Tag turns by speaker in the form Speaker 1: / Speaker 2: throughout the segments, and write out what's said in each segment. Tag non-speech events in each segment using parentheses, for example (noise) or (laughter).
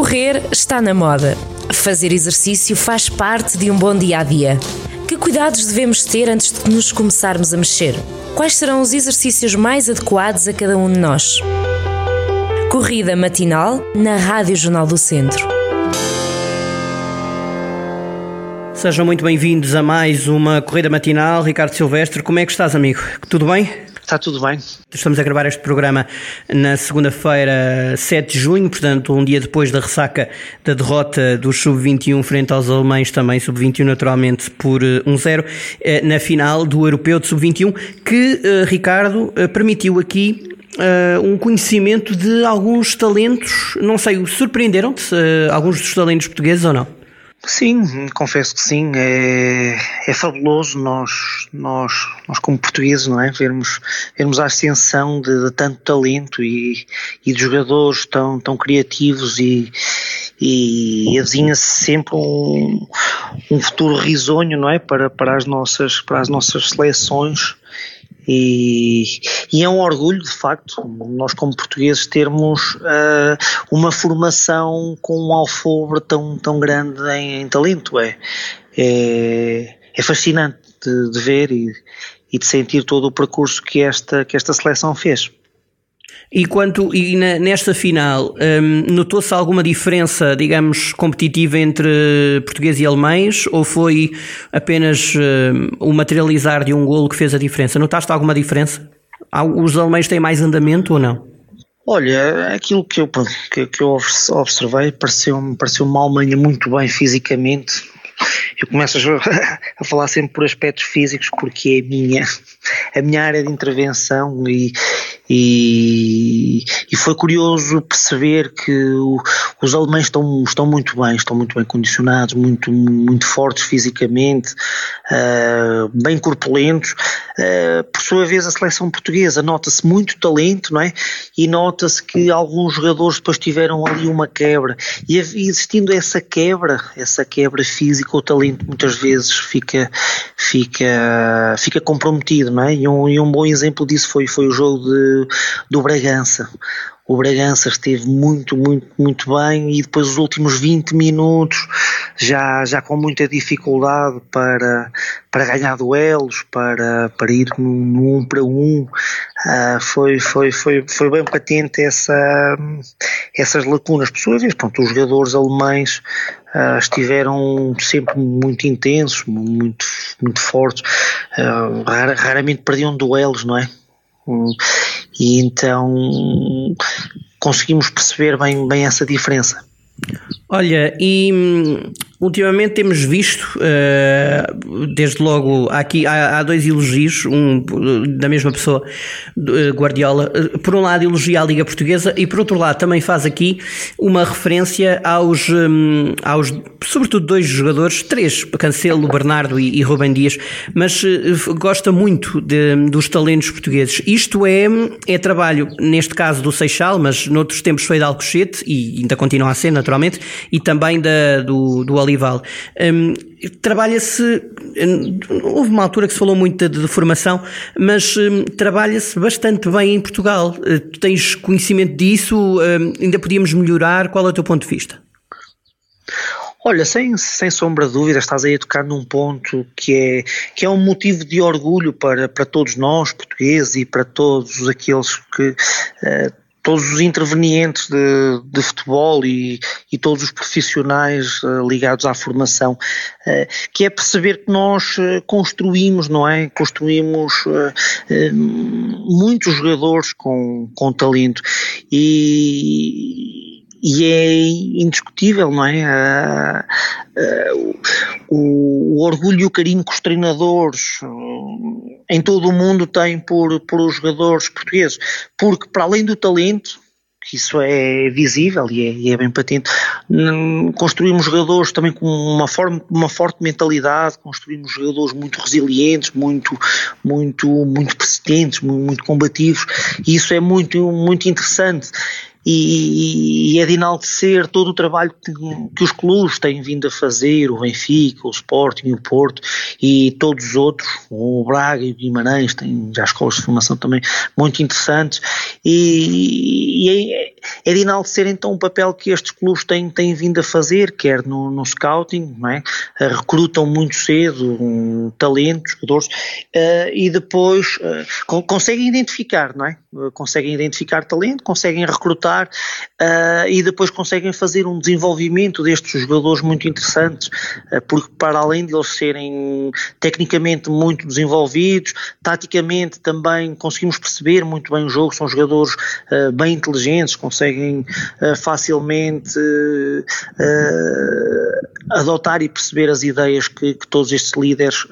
Speaker 1: Correr está na moda. Fazer exercício faz parte de um bom dia a dia. Que cuidados devemos ter antes de nos começarmos a mexer? Quais serão os exercícios mais adequados a cada um de nós? Corrida matinal na Rádio Jornal do Centro.
Speaker 2: Sejam muito bem-vindos a mais uma corrida matinal. Ricardo Silvestre, como é que estás, amigo? Tudo bem?
Speaker 3: Está tudo bem.
Speaker 2: Estamos a gravar este programa na segunda-feira, 7 de junho, portanto, um dia depois da ressaca da derrota do Sub-21 frente aos alemães, também Sub-21 naturalmente por 1-0, eh, eh, na final do Europeu de Sub-21, que, eh, Ricardo, permitiu aqui Uh, um conhecimento de alguns talentos, não sei, surpreenderam-te uh, alguns dos talentos portugueses ou não?
Speaker 3: Sim, confesso que sim. É, é fabuloso nós, nós, nós como portugueses, não é? Vermos, vermos a ascensão de, de tanto talento e, e de jogadores tão, tão criativos e, e avizinha-se sempre um, um futuro risonho, não é? Para, para, as, nossas, para as nossas seleções e, e, é um orgulho, de facto, nós como portugueses termos uh, uma formação com um alfobre tão, tão grande em, em talento. É, é, é fascinante de, de ver e, e, de sentir todo o percurso que esta, que esta seleção fez.
Speaker 2: E quanto e na, nesta final, um, notou-se alguma diferença, digamos, competitiva entre portugueses e alemães ou foi apenas um, o materializar de um golo que fez a diferença? Notaste alguma diferença? Os alemães têm mais andamento ou não?
Speaker 3: Olha, aquilo que eu, que, que eu observei pareceu-me pareceu uma Alemanha muito bem fisicamente, eu começo (laughs) a, falar sempre por aspectos físicos porque é a minha, (laughs) a minha área de intervenção e, e, e foi curioso perceber que o, os alemães estão, estão muito bem, estão muito bem condicionados, muito, muito fortes fisicamente, uh, bem corpulentos. Uh, por sua vez, a seleção portuguesa nota-se muito talento, não é? E nota-se que alguns jogadores depois tiveram ali uma quebra. E existindo essa quebra, essa quebra física, o talento muitas vezes fica, fica, fica comprometido, não é? E um, e um bom exemplo disso foi, foi o jogo de do, Bragança. O Bragança esteve muito, muito, muito bem e depois os últimos 20 minutos já, já com muita dificuldade para, para ganhar duelos, para, para ir no um para um. Uh, foi, foi, foi, foi bem patente essa, essas lacunas. Por sua vez, pronto, os jogadores alemães uh, estiveram sempre muito intensos, muito, muito fortes, uh, raramente perdiam duelos, não é? E então conseguimos perceber bem, bem essa diferença.
Speaker 2: Olha, e hum, ultimamente temos visto, uh, desde logo, aqui há, dois elogios, um da mesma pessoa, uh, Guardiola. Por um lado, elogia a Liga Portuguesa e, por outro lado, também faz aqui uma referência aos, um, aos sobretudo, dois jogadores, três, Cancelo, Bernardo e, e Rubem Dias, mas gosta muito de, dos talentos portugueses. Isto é, é trabalho, neste caso do Seixal, mas noutros tempos foi de Alcochete e ainda continua a ser, naturalmente e também da, do, do Olival. Um, trabalha-se, hum, houve uma altura que se falou muito de, de formação, mas um, trabalha-se bastante bem em Portugal. Uh, tu tens conhecimento disso? Um, ainda podíamos melhorar? Qual é o teu ponto de vista?
Speaker 3: Olha, sem, sem sombra de dúvida, estás aí a tocar num ponto que é, que é um motivo de orgulho para, para todos nós, portugueses, e para todos aqueles que uh, todos os intervenientes de, de futebol e, e, todos os profissionais uh, ligados à formação, uh, que é perceber que nós uh, construímos, não é? Construímos muitos jogadores com, com talento e, e é indiscutível, não é? o, o, orgulho e o carinho que os treinadores em todo o mundo têm por, por os jogadores portugueses, porque para além do talento, que isso é visível e é, e é, bem patente. Construímos jogadores também com uma, forma, uma forte mentalidade, construímos jogadores muito resilientes, muito, muito, muito persistentes, muito, muito combativos, e isso é muito, muito interessante. E, e, é de enaltecer todo o trabalho que, que, os clubes têm vindo a fazer, o Benfica, o Sporting, o Porto e todos os outros, o Braga e o Guimarães têm já escolas de formação também muito interessantes e, e é, é de enaltecer então o papel que estes clubes têm, têm vindo a fazer, quer no, no scouting, é? recrutam muito cedo um, talentos, jogadores, uh, e depois uh, conseguem identificar, não é? Conseguem identificar talento, conseguem recrutar e depois conseguem fazer um desenvolvimento destes jogadores muito interessantes, porque para além de eles serem tecnicamente muito desenvolvidos, taticamente também conseguimos perceber muito bem o jogo, são jogadores bem inteligentes, conseguem uh, facilmente uh, adotar e perceber as ideias que, que todos estes líderes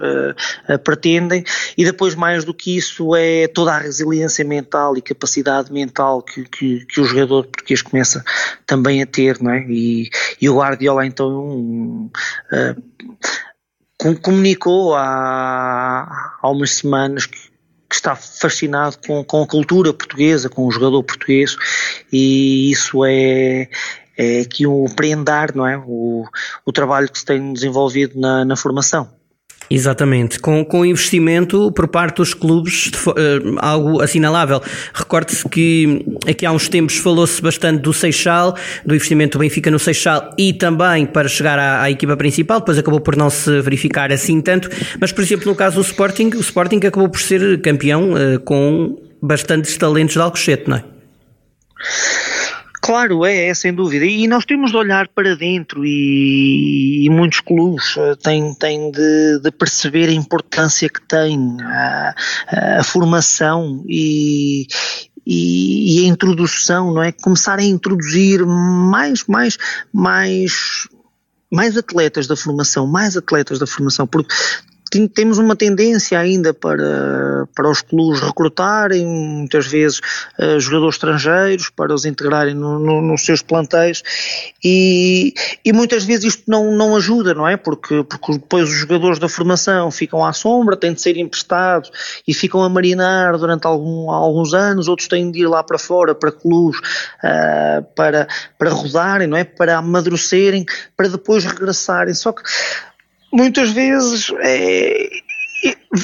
Speaker 3: pretendem e depois mais do que isso é toda a resiliência mental e capacidade mental que, que, que o jogador português começa também a ter, não é? E, e o Guardiola então um, comunicou há, há umas semanas que que está fascinado com, com a cultura portuguesa, com o jogador português, e isso é, é aqui um prendar, não é? O, o trabalho que se tem desenvolvido na, na formação.
Speaker 2: Exatamente, com, com investimento por parte dos clubes, uh, algo assinalável. Recorde-se que aqui há uns tempos falou-se bastante do Seixal, do investimento do Benfica no Seixal e também para chegar à, à, equipa principal, depois acabou por não se verificar assim tanto, mas por exemplo no caso do Sporting, o Sporting acabou por ser campeão uh, com bastantes talentos de Alcochete, não é?
Speaker 3: Claro, é, é, sem dúvida. E nós temos de olhar para dentro e, e muitos clubes eh, têm, têm de, de, perceber a importância que tem a, a formação e, e, e, a introdução, não é? Começar a introduzir mais, mais, mais mais atletas da formação, mais atletas da formação, porque temos uma tendência ainda para, para os clubes recrutarem muitas vezes uh, jogadores estrangeiros para os integrarem no, no, nos seus plantéis e, e muitas vezes isto não, não ajuda, não é? Porque, porque depois os jogadores da formação ficam à sombra, têm de ser emprestados e ficam a marinar durante algum, alguns anos, outros têm de ir lá para fora, para clubes, uh, para, para rodarem, não é? Para amadurecerem, para depois regressarem. Só que muitas vezes é,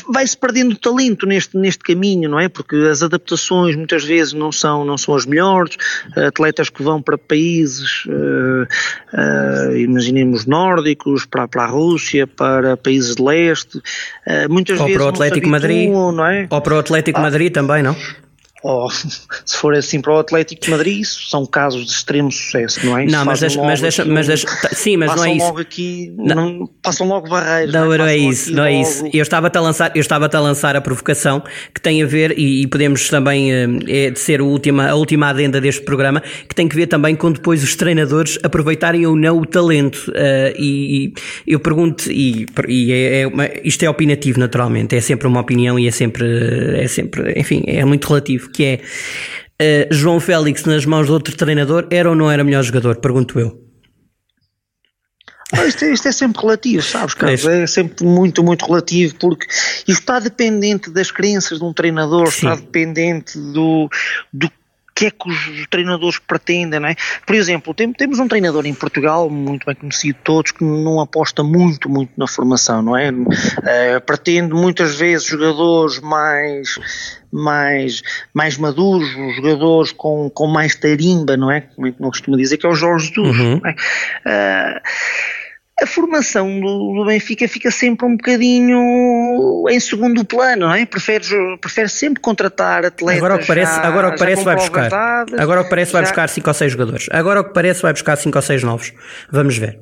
Speaker 3: vai-se perdendo talento neste, neste caminho, não é? Porque as adaptações muitas vezes não são, não são as melhores, atletas que vão para países, uh, uh, imaginemos nórdicos, para, para a Rússia, para países de leste, uh, muitas
Speaker 2: ou
Speaker 3: vezes
Speaker 2: para o Atlético Madrid, é? Ou para o Atlético ah, Madrid também, não?
Speaker 3: Ou (laughs) se for assim para o Atlético de Madrid, isso são casos de extremo sucesso, não é?
Speaker 2: Não, mas deixa, mas deixa, mas deixa, sim, mas não é isso.
Speaker 3: Logo aqui, não, não, passam logo barreiras.
Speaker 2: Não,
Speaker 3: não,
Speaker 2: não é isso, não é isso. Eu estava a lançar, eu estava a lançar a provocação que tem a ver e, e podemos também é de ser a última, a última adenda deste programa que tem que ver também com depois os treinadores aproveitarem ou não o talento uh, e, e, eu pergunto e, e é, é uma, isto é opinativo naturalmente, é sempre uma opinião e é sempre é sempre, enfim, é muito relativo que é uh, João Félix nas mãos de outro treinador era ou não era melhor jogador? Pergunto eu.
Speaker 3: Isto é, isto é, sempre relativo, sabes, Carlos? É sempre muito, muito relativo, porque isto está dependente das crenças de um treinador, Sim. está dependente do, do que é que os treinadores pretendem, não é? Por exemplo, temos um treinador em Portugal, muito bem conhecido todos, que não aposta muito, muito na formação, não é? Uh, pretende muitas vezes jogadores mais mais, mais maduros, jogadores com, com mais tarimba, não é? Como é eu costumo dizer, que é o Jorge Jesus. Uhum. É? Uh, a formação do, do, Benfica fica sempre um bocadinho em segundo plano, não é? Prefere, prefere sempre contratar atletas.
Speaker 2: Agora o que parece, já, agora o que parece vai buscar. Agora o que parece já... vai buscar 5 ou 6 jogadores. Agora o que parece vai buscar 5 ou 6 novos. Vamos ver.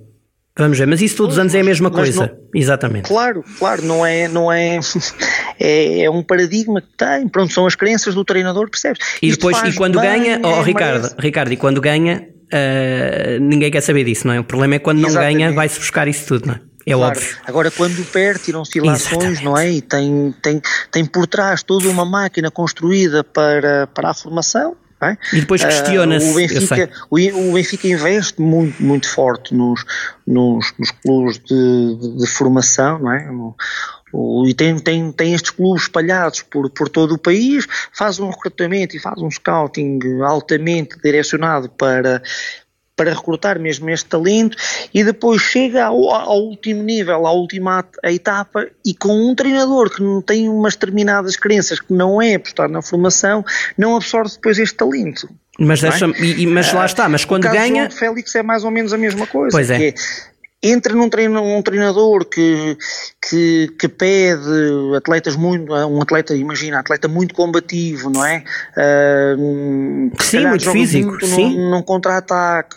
Speaker 2: Vamos ver, mas isso todos os anos é a mesma coisa. Não, Exatamente.
Speaker 3: Claro, claro, não é, não é, (laughs) é, é, um paradigma que tem, pronto, são as crenças do treinador, percebes?
Speaker 2: E depois, e quando bem, ganha, oh, é Ricardo, Ricardo, e quando ganha, uh, ninguém quer saber disso, não é? O problema é quando não Exatamente. ganha, vai-se buscar isso tudo, não é? É claro. óbvio.
Speaker 3: Agora, quando perde, tiram-se ilações, não é? E tem, tem, tem por trás toda uma máquina construída para, para a formação, é?
Speaker 2: E depois questiona-se. Uh, o,
Speaker 3: Benfica, o, Benfica investe muito, muito forte nos, nos, nos clubes de, de, de, formação, não é? No, O, e tem, tem, tem estes clubes espalhados por, por todo o país, faz um recrutamento e faz um scouting altamente direcionado para, para recrutar mesmo este talento e depois chega ao, ao, último nível, à última etapa e com um treinador que não tem umas determinadas crenças que não é apostar na formação, não absorve depois este talento.
Speaker 2: Mas, deixa, é? e, mas lá está, mas quando ganha.
Speaker 3: O Félix é mais ou menos a mesma coisa.
Speaker 2: Pois é.
Speaker 3: Entra num, treino, um treinador que, que, que, pede atletas muito, um atleta, imagina, atleta muito combativo, não é?
Speaker 2: Uh, sim, muito físico, muito sim.
Speaker 3: Num, num contra-ataque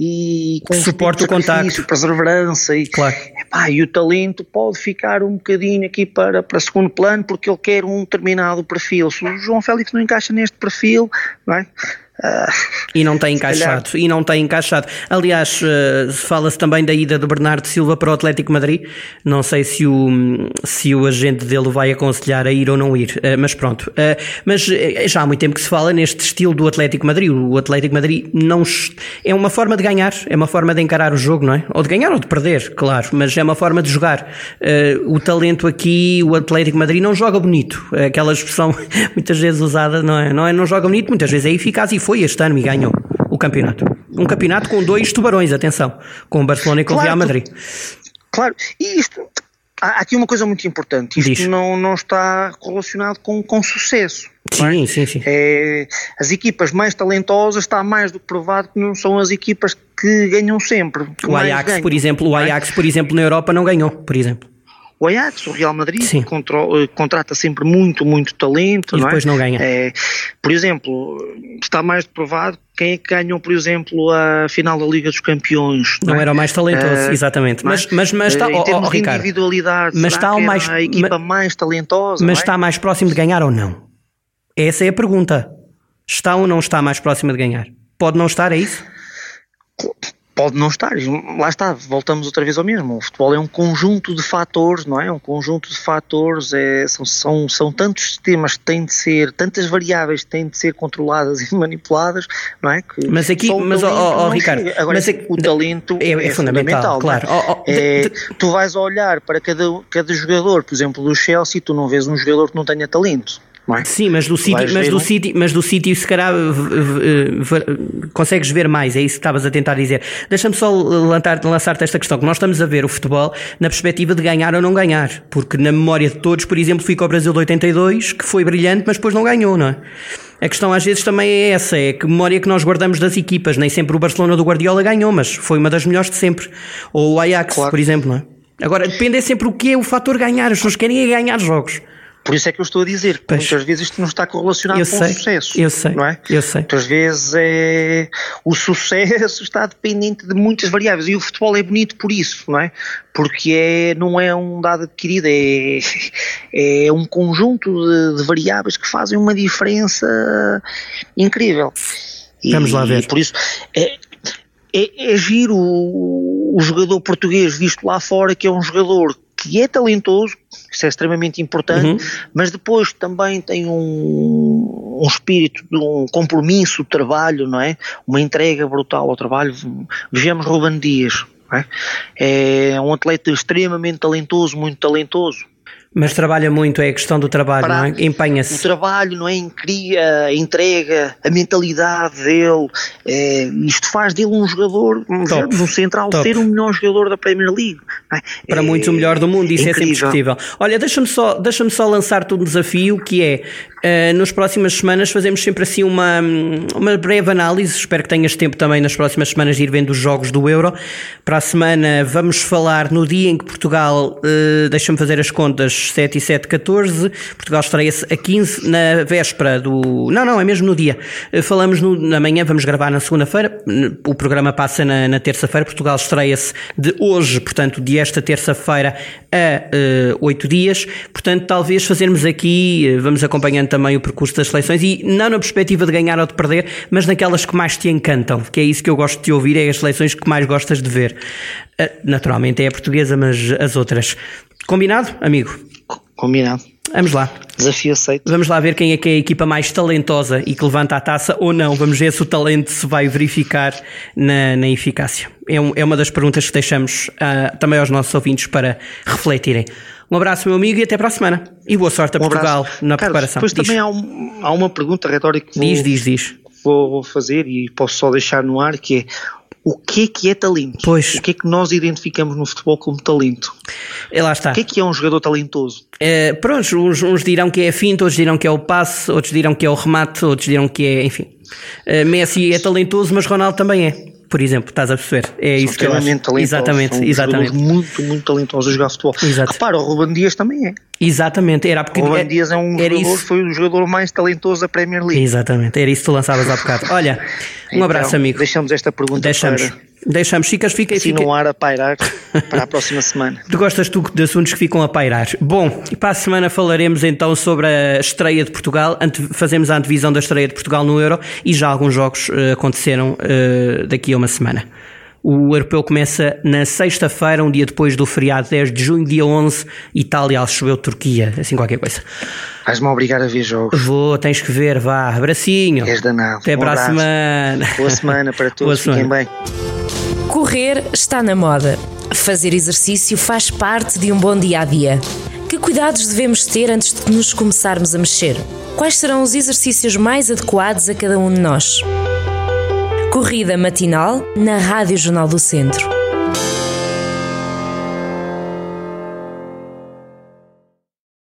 Speaker 3: e
Speaker 2: com suporte o contacto,
Speaker 3: perseverança e,
Speaker 2: claro.
Speaker 3: epá, e o talento pode ficar um bocadinho aqui para, para segundo plano porque ele quer um determinado perfil. Se o João Félix não encaixa neste perfil, não é?
Speaker 2: E não tem encaixado, e não tem encaixado. Aliás, uh, fala-se também da ida do Bernardo Silva para o Atlético Madrid. Não sei se o, se o agente dele vai aconselhar a ir ou não ir, uh, mas pronto. Mas já há muito tempo que se fala neste estilo do Atlético Madrid. O Atlético Madrid não é uma forma de ganhar, é uma forma de encarar o jogo, não é? Ou de ganhar ou de perder, claro, mas é uma forma de jogar. o talento aqui, o Atlético Madrid não joga bonito. Aquela expressão (laughs) muitas vezes usada, não é? Não, é, não joga bonito, muitas vezes é eficaz e foi este ano e ganhou o campeonato. Um campeonato com dois tubarões, atenção, com o Barcelona e com o Real Madrid.
Speaker 3: Claro, e isto, há aqui uma coisa muito importante, isto não, não está relacionado com, com sucesso.
Speaker 2: É? Sim, é? sim, sim.
Speaker 3: É, as equipas mais talentosas está mais do que provado que não são as equipas que ganham sempre. Que
Speaker 2: o Ajax, ganham, por exemplo, o é? Ajax, por exemplo, na Europa não ganhou, por exemplo.
Speaker 3: O Ajax, o Real Madrid, eh, contrata sempre muito, muito talento.
Speaker 2: E depois
Speaker 3: não,
Speaker 2: é? não ganha.
Speaker 3: É, por exemplo, está mais provado quem é que ganhou, por exemplo, a final da Liga dos Campeões.
Speaker 2: Não, não é? era o mais talentoso, uh, exatamente. Mas, mas, mas está,
Speaker 3: em
Speaker 2: termos
Speaker 3: oh, oh, de individualidade,
Speaker 2: mas está
Speaker 3: o
Speaker 2: mais,
Speaker 3: a equipa mais talentosa.
Speaker 2: Mas
Speaker 3: é?
Speaker 2: está mais próximo de ganhar ou não? Essa é a pergunta. Está ou não está mais próximo de ganhar? Pode não estar, é isso?
Speaker 3: Pode não estar. Lá está, voltamos outra vez ao mesmo. O futebol é um conjunto de fatores, não é? Um conjunto de fatores, é, são, são, são tantos sistemas que têm de ser, tantas variáveis que têm de ser controladas (laughs) e manipuladas, não é? Que
Speaker 2: mas aqui, mas oh, oh, Ricardo,
Speaker 3: Agora,
Speaker 2: mas
Speaker 3: o talento é, é,
Speaker 2: é fundamental, fundamental, claro.
Speaker 3: É, de, de... Tu vais olhar para cada, cada jogador, por exemplo, do Chelsea, tu não vês um jogador que não tenha talento. É?
Speaker 2: Sim, mas do City, mas do, City, mas do City se calhar consegues ver mais, é isso que estavas a tentar dizer. Deixa-me só lançar-te esta questão, que nós estamos a ver o futebol na perspectiva de ganhar ou não ganhar, porque na memória de todos, por exemplo, fica o Brasil de 82, que foi brilhante, mas depois não ganhou, não é? A questão às vezes também é essa, é que memória que nós guardamos das equipas, nem sempre o Barcelona do Guardiola ganhou, mas foi uma das melhores de sempre. Ou o Ajax, claro. por exemplo, não é? Agora, depende é sempre o que é o fator ganhar, as pessoas querem é ganhar jogos.
Speaker 3: Por isso é que eu estou a dizer que muitas vezes isto não está correlacionado eu com
Speaker 2: sei,
Speaker 3: o sucesso.
Speaker 2: Eu sei,
Speaker 3: não é?
Speaker 2: eu sei.
Speaker 3: Muitas vezes é, o sucesso está dependente de muitas variáveis e o futebol é bonito por isso, não é? Porque é, não é um dado adquirido, é, (laughs) é um conjunto de, de variáveis que fazem uma diferença incrível.
Speaker 2: Vamos lá ver.
Speaker 3: E por isso é, é, é giro o, o jogador português visto lá fora que é um jogador que é talentoso, isso é extremamente importante, uhum. mas depois também tem um, um espírito de um compromisso de trabalho, não é? Uma entrega brutal ao trabalho. Vejamos Ruben Dias, é? é um atleta extremamente talentoso, muito talentoso
Speaker 2: mas trabalha muito, é a questão do trabalho, não é? Empenha-se.
Speaker 3: O trabalho, não é? Cria, entrega, a mentalidade dele, é, isto faz dele um jogador, top, no central, top. ser o melhor jogador da Premier League. É?
Speaker 2: Para é, muitos o melhor do mundo, isso é sempre discutível. Olha, deixa-me só, deixa só lançar-te um desafio que é Uh, nas próximas semanas fazemos sempre assim uma, uma breve análise. Espero que tenhas tempo também nas próximas semanas de ir vendo os jogos do Euro. Para a semana vamos falar no dia em que Portugal, uh, deixa-me fazer as contas, 7 e 7, 14. Portugal estreia-se a 15 na véspera do. Não, não, é mesmo no dia. Uh, falamos no, na manhã, vamos gravar na segunda-feira. O programa passa na, na terça-feira. Portugal estreia-se de hoje, portanto, de esta terça-feira a uh, 8 dias. Portanto, talvez fazermos aqui, vamos acompanhando também o percurso das seleções e não na perspectiva de ganhar ou de perder, mas naquelas que mais te encantam, que é isso que eu gosto de ouvir, é as seleções que mais gostas de ver. Ah, naturalmente é a portuguesa, mas as outras. Combinado, amigo?
Speaker 3: Combinado.
Speaker 2: Vamos lá.
Speaker 3: Desafio aceito.
Speaker 2: Vamos lá ver quem é que é a equipa mais talentosa e que levanta a taça ou não. Vamos ver se o talento se vai verificar na, na eficácia. É, um, é uma das perguntas que deixamos uh, também aos nossos ouvintes para refletirem. Um abraço, meu amigo, e até para a semana. E boa sorte a
Speaker 3: Um
Speaker 2: Portugal
Speaker 3: abraço.
Speaker 2: na
Speaker 3: Carlos,
Speaker 2: preparação.
Speaker 3: Depois
Speaker 2: Diz.
Speaker 3: também há, um- há uma pergunta retórica que vou,
Speaker 2: diz, diz, diz.
Speaker 3: vou- fazer e posso só deixar no ar, que é o que é que é talento?
Speaker 2: Pois.
Speaker 3: O que é que nós identificamos no futebol como talento?
Speaker 2: E lá está.
Speaker 3: O que é que é um jogador talentoso?
Speaker 2: Eh, pronto, uns, uns dirão que é a finta, outros dirão que é o passe, outros dirão que é o remate, outros dirão que é, enfim. Eh, Messi é talentoso, mas Ronaldo também é. Por exemplo, estás a perceber? É
Speaker 3: São
Speaker 2: isso que eu acho.
Speaker 3: talentosos.
Speaker 2: Exatamente,
Speaker 3: são
Speaker 2: exatamente.
Speaker 3: muito, muito talentosos a jogar futebol.
Speaker 2: Exato.
Speaker 3: Repara, o Ruben Dias também é.
Speaker 2: Exatamente, era porque
Speaker 3: O Ruben Dias é um
Speaker 2: era
Speaker 3: jogador,
Speaker 2: isso.
Speaker 3: foi o jogador mais talentoso da Premier League.
Speaker 2: Exatamente, era isso que tu lançavas há bocado. Olha, um
Speaker 3: Então,
Speaker 2: abraço, amigo.
Speaker 3: Deixamos esta pergunta
Speaker 2: Deixamos.
Speaker 3: para
Speaker 2: Deixamos. Ficas, fica,
Speaker 3: assim
Speaker 2: fica.
Speaker 3: no ar a pairar para a próxima semana. (laughs)
Speaker 2: Tu gostas tu de assuntos que ficam a pairar. Bom, e para a semana falaremos então sobre a estreia de Portugal. Fazemos a antevisão da estreia de Portugal no Euro e já alguns jogos eh, aconteceram eh, daqui a uma semana. O europeu começa na sexta-feira, um dia depois do feriado 10 de junho, dia 11, Itália, Alcebeu, Turquia, assim qualquer coisa.
Speaker 3: Vais-me obrigar a ver jogos.
Speaker 2: Vou, tens que ver, vá, abracinho.
Speaker 3: És danado.
Speaker 2: Até
Speaker 3: Um
Speaker 2: para a semana.
Speaker 3: Boa semana para (laughs)
Speaker 2: Boa
Speaker 3: todos. Fiquem
Speaker 2: semana.
Speaker 3: bem.
Speaker 1: Correr está na moda. Fazer exercício faz parte de um bom dia a dia. Que cuidados devemos ter antes de nos começarmos a mexer? Quais serão os exercícios mais adequados a cada um de nós? Corrida matinal na Rádio Jornal do Centro.